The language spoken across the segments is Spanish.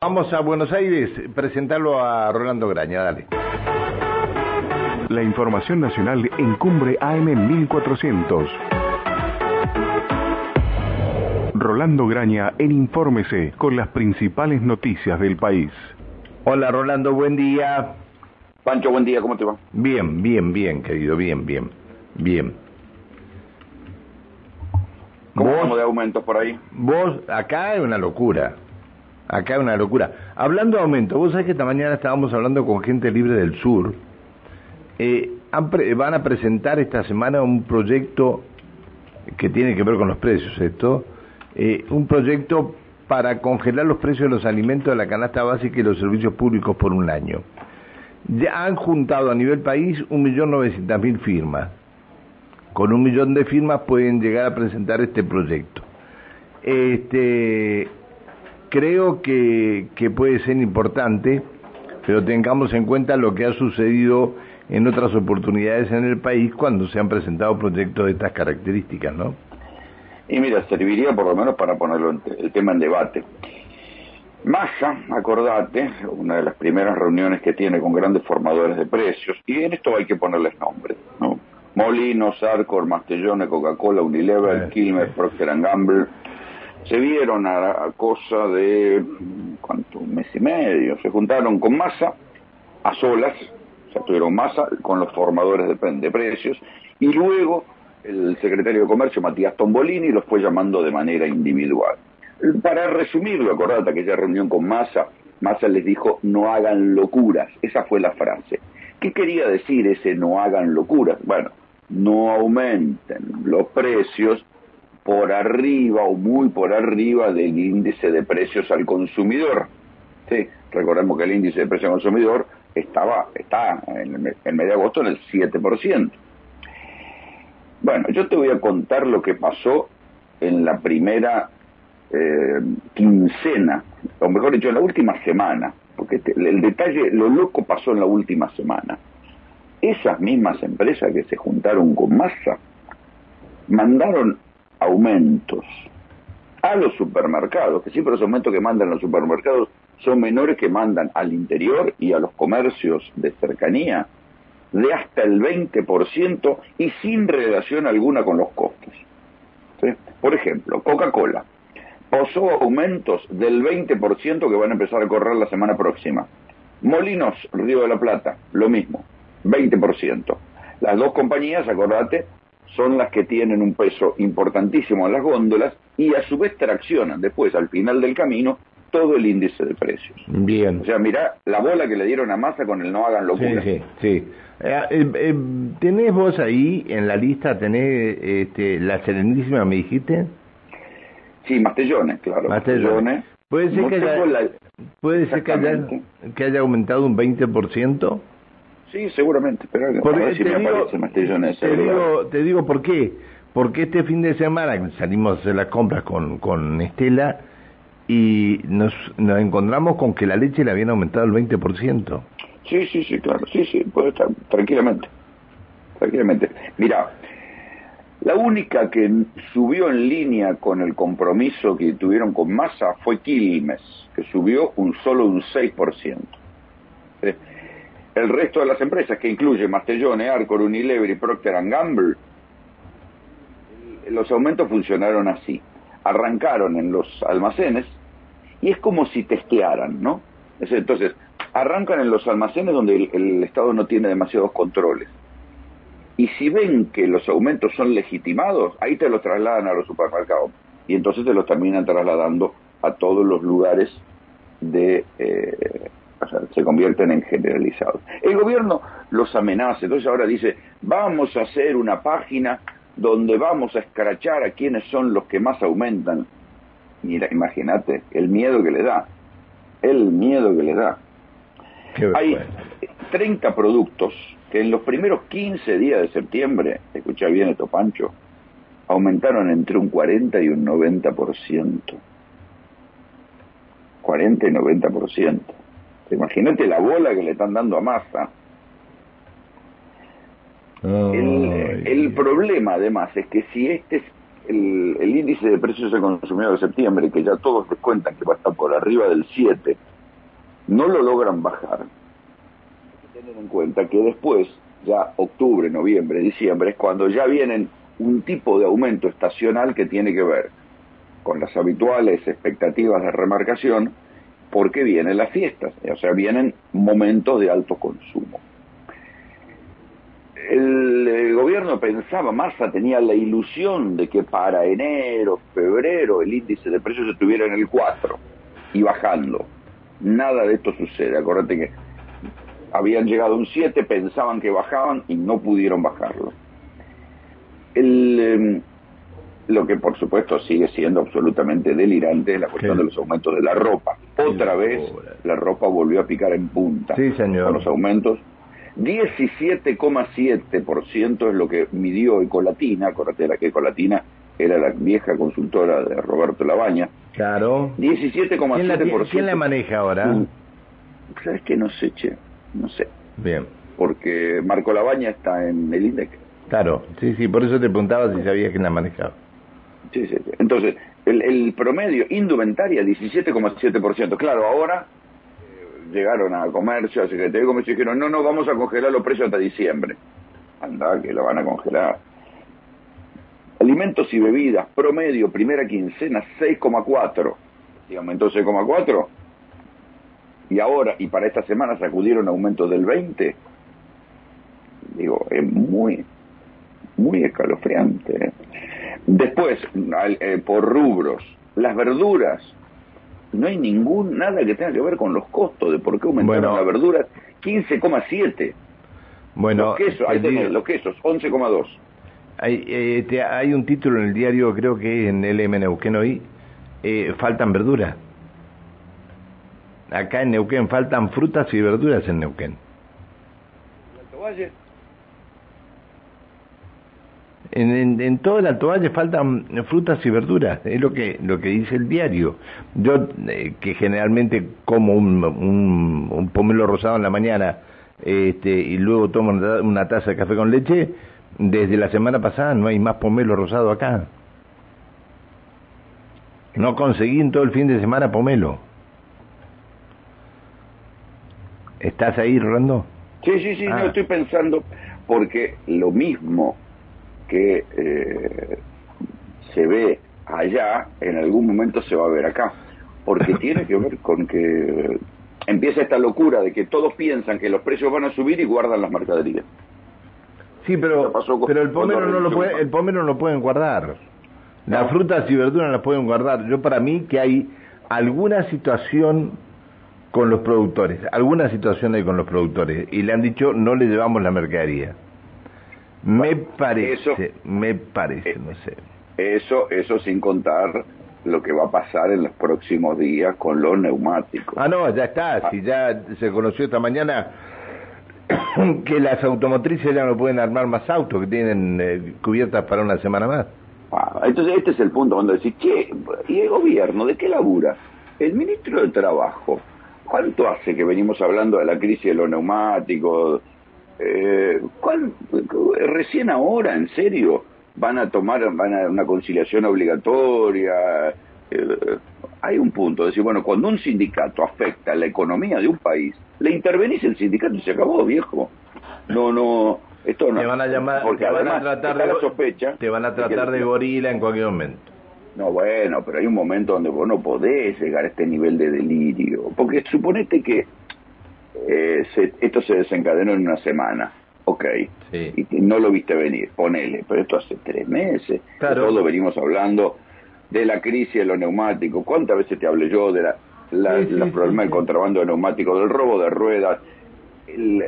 Vamos a Buenos Aires, presentarlo a Rolando Graña, dale. La información nacional en Cumbre AM 1400. Rolando Graña en Infórmese con las principales noticias del país. Hola Rolando, buen día. Pancho, buen día, ¿cómo te va? Bien, bien, bien, querido, bien, bien, bien. ¿Cómo vamos de aumentos por ahí? Vos, acá es una locura. Acá una locura. Hablando de aumento, vos sabés que esta mañana estábamos hablando con gente libre del sur. Eh, van a presentar esta semana un proyecto que tiene que ver con los precios, esto, eh, un proyecto para congelar los precios de los alimentos de la canasta básica y los servicios públicos por un año. Ya han juntado a nivel país un millón novecientas mil firmas. Con un millón de firmas pueden llegar a presentar este proyecto. Este, creo que, que puede ser importante, pero tengamos en cuenta lo que ha sucedido en otras oportunidades en el país cuando se han presentado proyectos de estas características, ¿no? Y mira, serviría por lo menos para ponerlo el tema en debate. Massa, acordate, una de las primeras reuniones que tiene con grandes formadores de precios, y en esto hay que ponerles nombres, ¿no? Molinos, Arcor, Mastellone, Coca-Cola, Unilever, Kilmer, Procter Gamble, se vieron a, cosa de, ¿cuánto? Un mes y medio, se juntaron con Massa, a solas, o sea, tuvieron Massa con los formadores de, de precios, y luego el secretario de Comercio, Matías Tombolini, los fue llamando de manera individual. Para resumirlo, acordate aquella reunión con Massa, Massa les dijo no hagan locuras, esa fue la frase. ¿Qué quería decir ese no hagan locuras? Bueno, no aumenten los precios por arriba o muy por arriba del índice de precios al consumidor. Recordemos que el índice de precios al consumidor estaba, está en el, mes de agosto en el 7%. Bueno, yo te voy a contar lo que pasó en la primera eh, quincena, o mejor dicho, en la última semana, porque el detalle, lo loco pasó en la última semana. Esas mismas empresas que se juntaron con masa mandaron aumentos a los supermercados, que siempre los aumentos que mandan los supermercados son menores que mandan al interior y a los comercios de cercanía, de hasta el 20% y sin relación alguna con los costos. Por ejemplo, Coca-Cola posó aumentos del 20% que van a empezar a correr la semana próxima. Molinos, Río de la Plata, lo mismo, 20%. Las dos compañías, acordate, son las que tienen un peso importantísimo en las góndolas y a su vez traccionan después, al final del camino, todo el índice de precios. Bien. O sea, mirá la bola que le dieron a Massa con el no hagan locura. Sí, sí, sí. Eh, eh, eh, ¿Tenés vos ahí en la lista, tenés este, la Serenísima, me dijiste? Sí, Mastellones, claro. Mastellones. ¿Puede ser, que, haya, ¿puede ser que, haya, que haya aumentado un 20%? Sí, seguramente, pero a ver si me digo, aparece Mastellones. Te digo, te digo por qué. Porque este fin de semana salimos de las compras con, con Estela y nos, nos encontramos con que la leche le habían aumentado el 20%. Sí, sí, sí, claro, sí, sí, puede estar tranquilamente, tranquilamente. Mira, la única que subió en línea con el compromiso que tuvieron con Massa fue Quilmes, que subió un solo un 6%. Eh, el resto de las empresas, que incluye Mastellone, Arcor, Unilever y Procter Gamble, los aumentos funcionaron así. Arrancaron en los almacenes y es como si testearan, ¿no? Entonces, arrancan en los almacenes donde el Estado no tiene demasiados controles y si ven que los aumentos son legitimados, ahí te los trasladan a los supermercados. Y entonces te los terminan trasladando a todos los lugares de... Eh, o sea, se convierten en generalizados. El gobierno los amenaza, entonces ahora dice, vamos a hacer una página donde vamos a escrachar a quienes son los que más aumentan. Mira, imagínate, el miedo que le da, el miedo que le da. Hay 30 productos que en los primeros 15 días de septiembre, escucha bien esto Pancho, aumentaron entre un 40 y un 90%. 40 y 90%. Imagínate la bola que le están dando a masa. el, el, problema además es que si este es el, el índice de precios del consumidor de septiembre, que ya todos les cuentan que va a estar por arriba del 7, no lo logran bajar, hay que tener en cuenta que después, ya octubre, noviembre, diciembre, es cuando ya vienen un tipo de aumento estacional que tiene que ver con las habituales expectativas de remarcación, porque vienen las fiestas, o sea, vienen momentos de alto consumo. El, gobierno pensaba, Massa tenía la ilusión de que para enero, febrero, el índice de precios estuviera en el 4 y bajando. Nada de esto sucede. Acuérdate que habían llegado a un 7, pensaban que bajaban y no pudieron bajarlo. El, em, lo que por supuesto sigue siendo absolutamente delirante es la cuestión de los aumentos de la ropa. Otra vez la ropa volvió a picar en punta sí, señor. con los aumentos. 17,7% es lo que midió Ecolatina, acuérdate que Ecolatina era la vieja consultora de Roberto Labaña. Claro. 17,7%. ¿Quién, la maneja ahora? Mm. ¿Sabes qué? No sé, che. No sé. Bien. Porque Marco Labaña está en el INDEC. Claro, sí, sí, por eso te preguntaba si sabías quién la manejaba. Sí, sí, sí. Entonces, el, promedio indumentaria 17,7%. Claro, ahora eh, llegaron a comercio, a Secretaría de Comercio y dijeron, no, no, vamos a congelar los precios hasta diciembre. Anda, que lo van a congelar. Alimentos y bebidas, promedio, primera quincena, 6,4. Y aumentó 6,4. Y ahora, y para esta semana sacudieron aumentos del 20. Digo, es muy, muy escalofriante. ¿eh? Después, eh, por rubros, las verduras, no hay ningún, nada que tenga que ver con los costos de por qué aumentaron las verduras, 15,7. Bueno, los quesos, ahí tenés, los quesos, 11,2. Hay, eh, hay un título en el diario, creo que en LM Neuquén hoy, eh, faltan verduras. Acá en Neuquén faltan frutas y verduras en Neuquén. En, en, todo el Alto Valle faltan frutas y verduras, es lo que lo que dice el diario. Yo, eh, que generalmente como un, un, pomelo rosado en la mañana este, y luego tomo una taza de café con leche, desde la semana pasada no hay más pomelo rosado acá. No conseguí en todo el fin de semana pomelo. ¿Estás ahí, Rolando? Sí, sí, sí, no ah. estoy pensando, porque lo mismo que eh, se ve allá, en algún momento se va a ver acá. Porque tiene que ver con que empieza esta locura de que todos piensan que los precios van a subir y guardan las mercaderías. Sí, pero, pero el pomelo no lo puede, el pomelo no lo pueden guardar. Las frutas y verduras las pueden guardar. Yo para mí que hay alguna situación con los productores, alguna situación hay con los productores y le han dicho no le llevamos la mercadería. Me parece, me parece, no sé. Eso, eso sin contar lo que va a pasar en los próximos días con los neumáticos. Ah, no, ya está. Ah. Si ya se conoció esta mañana que las automotrices ya no pueden armar más autos, que tienen eh, cubiertas para una semana más. Ah, entonces este es el punto cuando decís, ¿qué? ¿Y el gobierno de qué labura? El ministro de Trabajo, ¿cuánto hace que venimos hablando de la crisis de los neumáticos, eh, ¿cuál, recién ahora, en serio, van a tomar van a una conciliación obligatoria. Eh, hay un punto, de decir, bueno, cuando un sindicato afecta la economía de un país, le intervenís el sindicato y se acabó, viejo. No, no, esto no. Te van a llamar, porque te van a tratar de, la sospecha. Te van a tratar de, gorila en cualquier momento. No, bueno, pero hay un momento donde vos no podés llegar a este nivel de delirio. Porque suponete que eh, esto se desencadenó en una semana, ok, y no lo viste venir, ponele, pero esto hace tres meses, claro. todos venimos hablando de la crisis de los neumáticos, ¿cuántas veces te hablé yo de la, los problemas del contrabando de neumáticos, del robo de ruedas? El,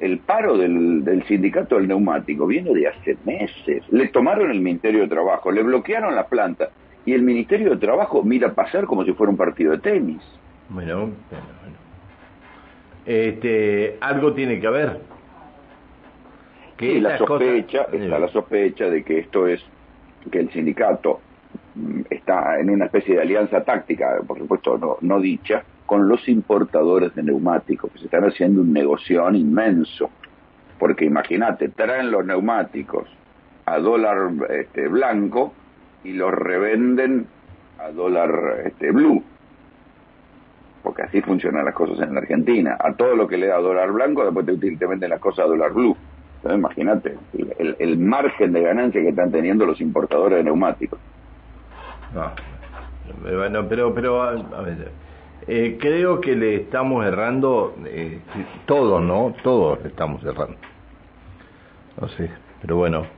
el paro del, del, sindicato del neumático viene de hace meses. Le tomaron el Ministerio de Trabajo, le bloquearon la planta y el Ministerio de Trabajo mira pasar como si fuera un partido de tenis. Bueno, bueno este, algo tiene que haber. Que la sospecha, está la sospecha de que esto es, que el sindicato mm, está en una especie de alianza táctica, por supuesto no, no dicha, con los importadores de neumáticos, que se están haciendo un negocio inmenso. Porque imagínate, traen los neumáticos a dólar este, blanco y los revenden a dólar este, blue porque así funcionan las cosas en la Argentina. A todo lo que le da dólar blanco, después te, te venden las cosas a dólar blue. Imagínate el, margen de ganancia que están teniendo los importadores de neumáticos. No. Bueno, pero, pero a, ver, eh, creo que le estamos errando, eh, todos, ¿no? Todos le estamos errando. No sé, pero bueno.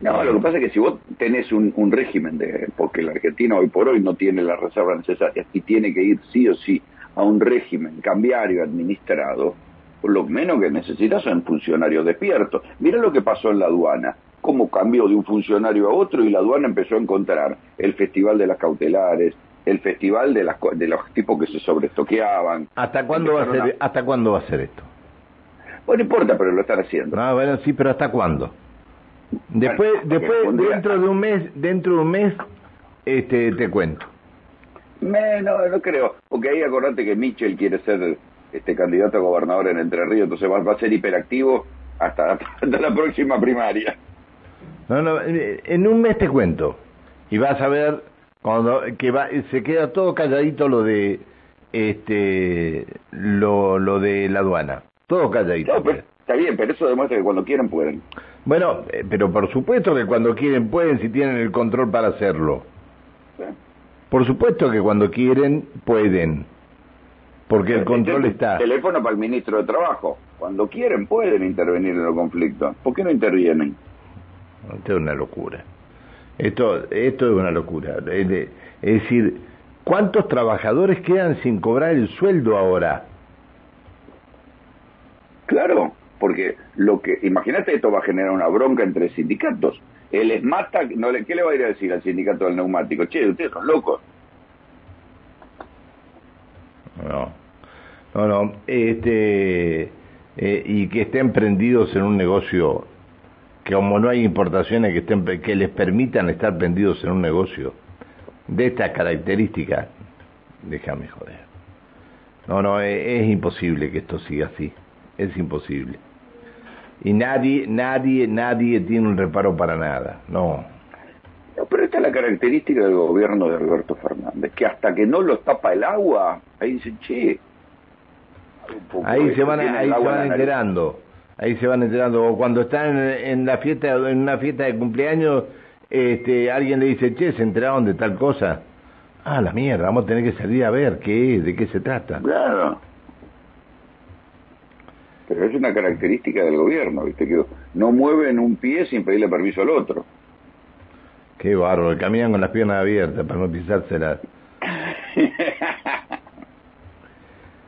No, lo que pasa es que si vos tenés un, un régimen de, porque la Argentina hoy por hoy no tiene la reserva necesaria y tiene que ir sí o sí a un régimen cambiario administrado, lo menos que necesitas son funcionarios despiertos. Mira lo que pasó en la aduana, cómo cambió de un funcionario a otro y la aduana empezó a encontrar el festival de las cautelares, el festival de, las, de los tipos que se sobrestoqueaban. ¿Hasta cuándo, va a ser, ¿Hasta cuándo va a ser esto? Bueno, no importa, pero lo están haciendo. Ah, bueno, sí, pero ¿hasta cuándo? Después, después dentro de un mes, dentro de un mes, este, te cuento. Me, no, no creo, porque ahí acordate que Mitchell quiere ser este candidato a gobernador en Entre Ríos, entonces va, a ser hiperactivo hasta, hasta la próxima primaria. No, no, en un mes te cuento. Y vas a ver cuando que va, se queda todo calladito lo de este lo, lo de la aduana. Todo calladito. está bien, pero eso demuestra que cuando quieren pueden. Bueno, eh, pero por supuesto que cuando quieren pueden si tienen el control para hacerlo. Por supuesto que cuando quieren pueden. Porque el control está. Teléfono para el ministro de Trabajo. Cuando quieren pueden intervenir en los conflictos. ¿Por qué no intervienen? Esto es una locura. Esto, esto es una locura. Es, decir, ¿cuántos trabajadores quedan sin cobrar el sueldo ahora? Claro, porque lo que, imagínate, esto va a generar una bronca entre sindicatos. El ESMATA, no le, ¿qué le va a ir a decir al sindicato del neumático? Che, ustedes son locos. No, no, no. Este, eh, y que estén prendidos en un negocio que como no hay importaciones que, estén, que les permitan estar prendidos en un negocio de estas características, déjame joder. No, no, es, es, imposible que esto siga así, es imposible. Y nadie, nadie, nadie tiene un reparo para nada, no. no pero esta es la característica del gobierno de Alberto Fernández, que hasta que no lo tapa el agua, ahí dicen, che, ahí se van, ahí se van enterando, ahí se van enterando. O cuando están en, la fiesta, en una fiesta de cumpleaños, este, alguien le dice, che, se enteraron de tal cosa. Ah, la mierda, vamos a tener que salir a ver qué es, de qué se trata. Claro. Pero es una característica del gobierno, ¿viste? Que no mueven un pie sin pedirle permiso al otro. Qué bárbaro, caminan con las piernas abiertas para no pisárselas.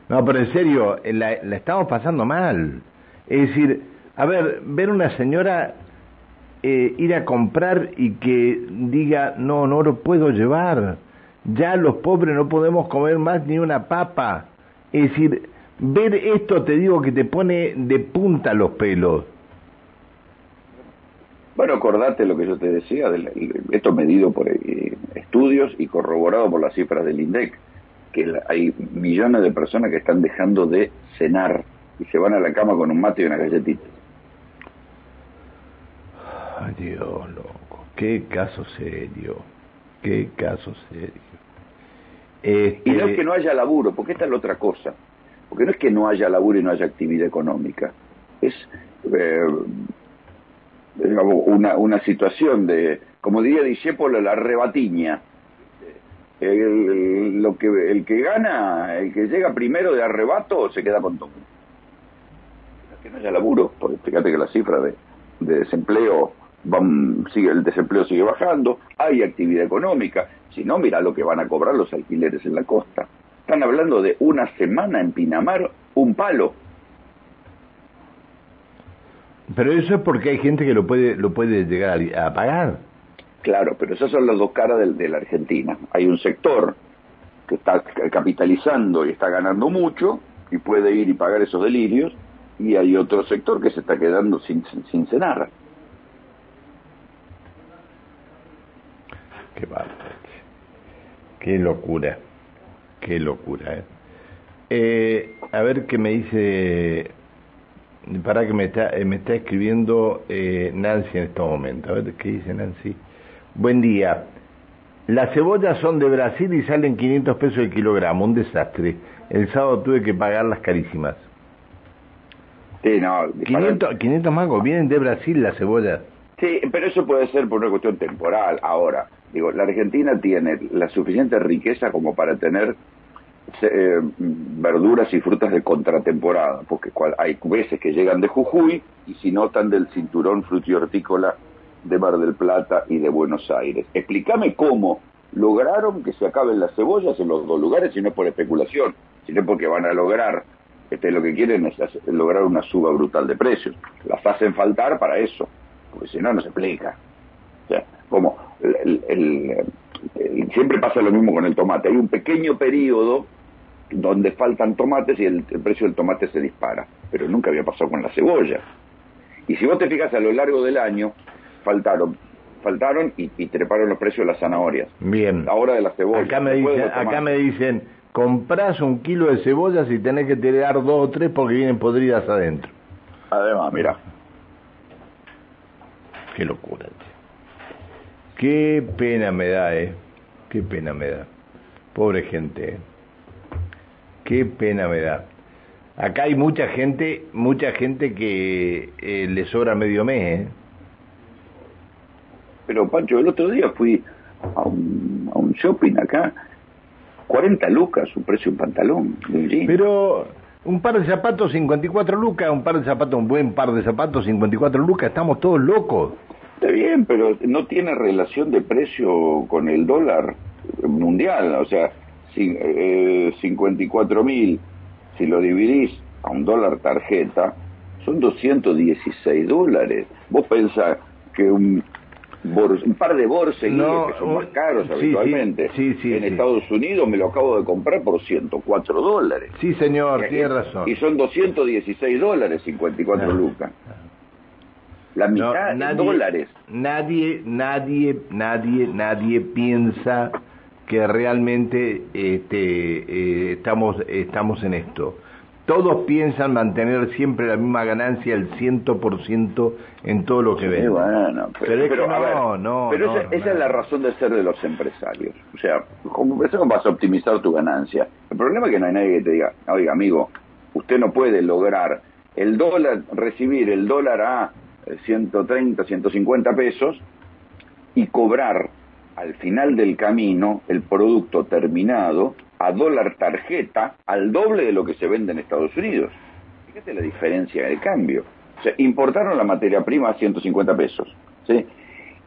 No, pero en serio, la, estamos pasando mal. Es decir, a ver, ver una señora eh, ir a comprar y que diga, no, no lo puedo llevar, ya los pobres no podemos comer más ni una papa. Es decir, ver esto te digo que te pone de punta los pelos. Bueno, acordate lo que yo te decía, de esto medido por eh, estudios y corroborado por las cifras del INDEC que hay millones de personas que están dejando de cenar y se van a la cama con un mate y una galletita. Ay, Dios, loco. Qué caso serio. Qué caso serio. Y no es que no haya laburo, porque esta es la otra cosa. Porque no es que no haya laburo y no haya actividad económica. Es eh, una, situación de, como diría Discépolo, la rebatiña el, que, gana, el que llega primero de arrebato, se queda con todo. Que no haya laburo, porque fíjate que la cifra de, desempleo, van, el desempleo sigue bajando, hay actividad económica, si no, mira lo que van a cobrar los alquileres en la costa. Están hablando de una semana en Pinamar, un palo. Pero eso es porque hay gente que lo puede, lo puede llegar a pagar. Claro, pero esas son las dos caras de, la Argentina. Hay un sector que está capitalizando y está ganando mucho y puede ir y pagar esos delirios, y hay otro sector que se está quedando sin, sin, cenar. Qué Qué locura. Qué locura, ¿eh? ¿eh? a ver qué me dice. Para que me está, me está escribiendo eh, Nancy en este momento. A ver qué dice Nancy. Buen día. Las cebollas son de Brasil y salen 500 pesos el kilogramo, un desastre. El sábado tuve que pagarlas carísimas. Sí, no. 500, 500 mangos, vienen de Brasil las cebollas. Sí, pero eso puede ser por una cuestión temporal. Ahora, digo, la Argentina tiene la suficiente riqueza como para tener eh, verduras y frutas de contratemporada, porque hay veces que llegan de Jujuy y si notan del cinturón frutihortícola de Mar del Plata y de Buenos Aires. Explícame cómo lograron que se acaben las cebollas en los dos lugares, si no es por especulación, sino porque van a lograr, este, lo que quieren es lograr una suba brutal de precios. Las hacen faltar para eso, porque si no, no se explica. O sea, como siempre pasa lo mismo con el tomate. Hay un pequeño periodo donde faltan tomates y el, el, precio del tomate se dispara, pero nunca había pasado con la cebolla. Y si vos te fijas a lo largo del año, faltaron faltaron y, treparon los precios de las zanahorias. Bien. La hora de las cebollas. Acá me, dicen, acá me dicen, compras un kilo de cebollas y tenés que tirar dos o tres porque vienen podridas adentro. Además, mira. Qué locura. Qué pena me da, eh. Qué pena me da. Pobre gente. Eh. Qué pena me da. Acá hay mucha gente, mucha gente que eh, le sobra medio mes, ¿eh? Pero Pancho, el otro día fui a un, a un shopping acá, 40 lucas su precio un pantalón de Pero un par de zapatos 54 lucas, un par de zapatos, un buen par de zapatos 54 lucas, estamos todos locos. Está bien, pero no tiene relación de precio con el dólar mundial, o sea, eh, 54 mil, si lo dividís a un dólar tarjeta, son 216 dólares. Vos pensás que un, un par de borseguíes que son más caros habitualmente. en Estados Unidos me lo acabo de comprar por 104 dólares. Sí, señor, tiene razón. Y son 216 dólares, 54 lucas. La mitad nadie, dólares. Nadie, nadie, nadie, nadie piensa que realmente este, eh, estamos, estamos en esto todos piensan mantener siempre la misma ganancia, el ciento por ciento en todo lo que ven. bueno, pero, no, no, pero esa, es la razón de ser de los empresarios. O sea, ¿cómo, ¿cómo vas a optimizar tu ganancia? El problema es que no hay nadie que te diga, oiga amigo, usted no puede lograr el dólar, recibir el dólar a 130, 150 pesos y cobrar al final del camino el producto terminado a dólar tarjeta al doble de lo que se vende en Estados Unidos. Fíjate la diferencia de cambio. O sea, importaron la materia prima a 150 pesos, ¿sí?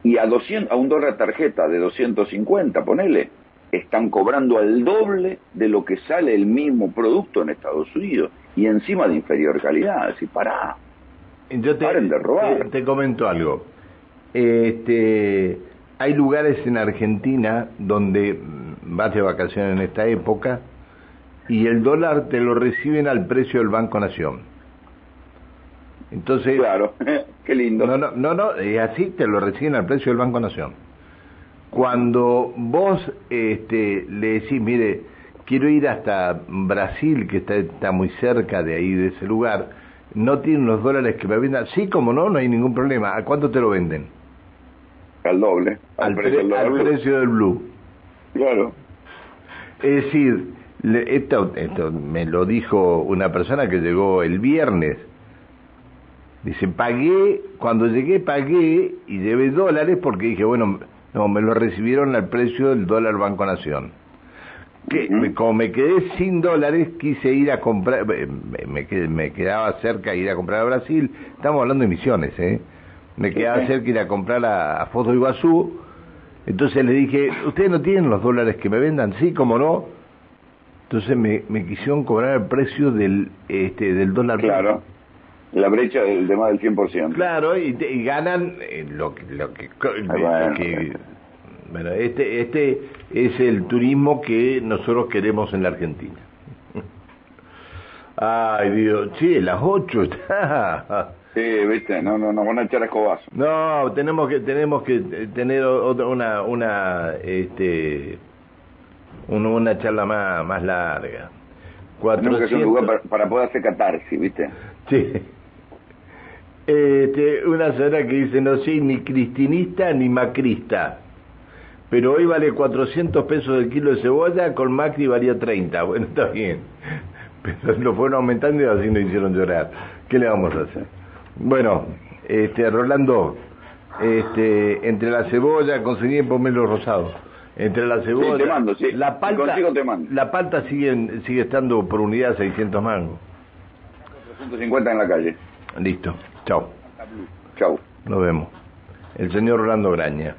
Y a, 200, a un dólar tarjeta de 250, ponele, están cobrando al doble de lo que sale el mismo producto en Estados Unidos y encima de inferior calidad. Así, pará. Yo te, Paren de robar. Te, te comento algo. Este, hay lugares en Argentina donde vas de vacaciones en esta época y el dólar te lo reciben al precio del Banco Nación. Entonces, claro, qué lindo. No, no, no, no, es así, te lo reciben al precio del Banco Nación. Cuando vos este, le decís, mire, quiero ir hasta Brasil, que está, está muy cerca de ahí, de ese lugar, no tienen los dólares que me vendan. Sí, como no, no hay ningún problema. ¿A cuánto te lo venden? Al doble. Al, precio, al precio del blue. Claro. Es decir, esto, esto me lo dijo una persona que llegó el viernes. Dice, pagué, cuando llegué pagué y llevé dólares porque dije, bueno, no, me lo recibieron al precio del dólar Banco Nación. Que, Como me quedé sin dólares, quise ir a comprar, me, me, quedaba cerca ir a comprar a Brasil, estamos hablando de misiones, ¿eh? Me quedaba cerca ir a comprar a, a Foto Iguazú, entonces le dije, ¿ustedes no tienen los dólares que me vendan? Sí, como no. Entonces me, me quisieron cobrar el precio del, este, del dólar. Claro, la brecha del, de más del 100%. Claro, y, y ganan eh, lo, que... Lo que, bueno, este, este es el turismo que nosotros queremos en la Argentina. Ay, Dios, sí, las 8 está. Sí, viste, no, no, no van a echar escobazo. No, tenemos que, tenemos que tener otra, una, una, este, una, charla más, más larga. 400... Tenemos que hacer un lugar para, poder hacer catarsis, viste. Sí. Este, una señora que dice, no soy ni cristinista ni macrista, pero hoy vale 400 pesos el kilo de cebolla, con Macri valía 30. Bueno, está bien. Pero lo fueron aumentando y así nos hicieron llorar. ¿Qué le vamos a hacer? Bueno, este, Rolando, este, entre la cebolla, conseguí pomelo rosado. Entre la cebolla, Sí, te mando, sí. la palta, consigo, te mando. la palta sigue, sigue estando por unidad 600 mangos. 150 en la calle. Listo, chao, Chau. nos vemos. El señor Rolando Graña.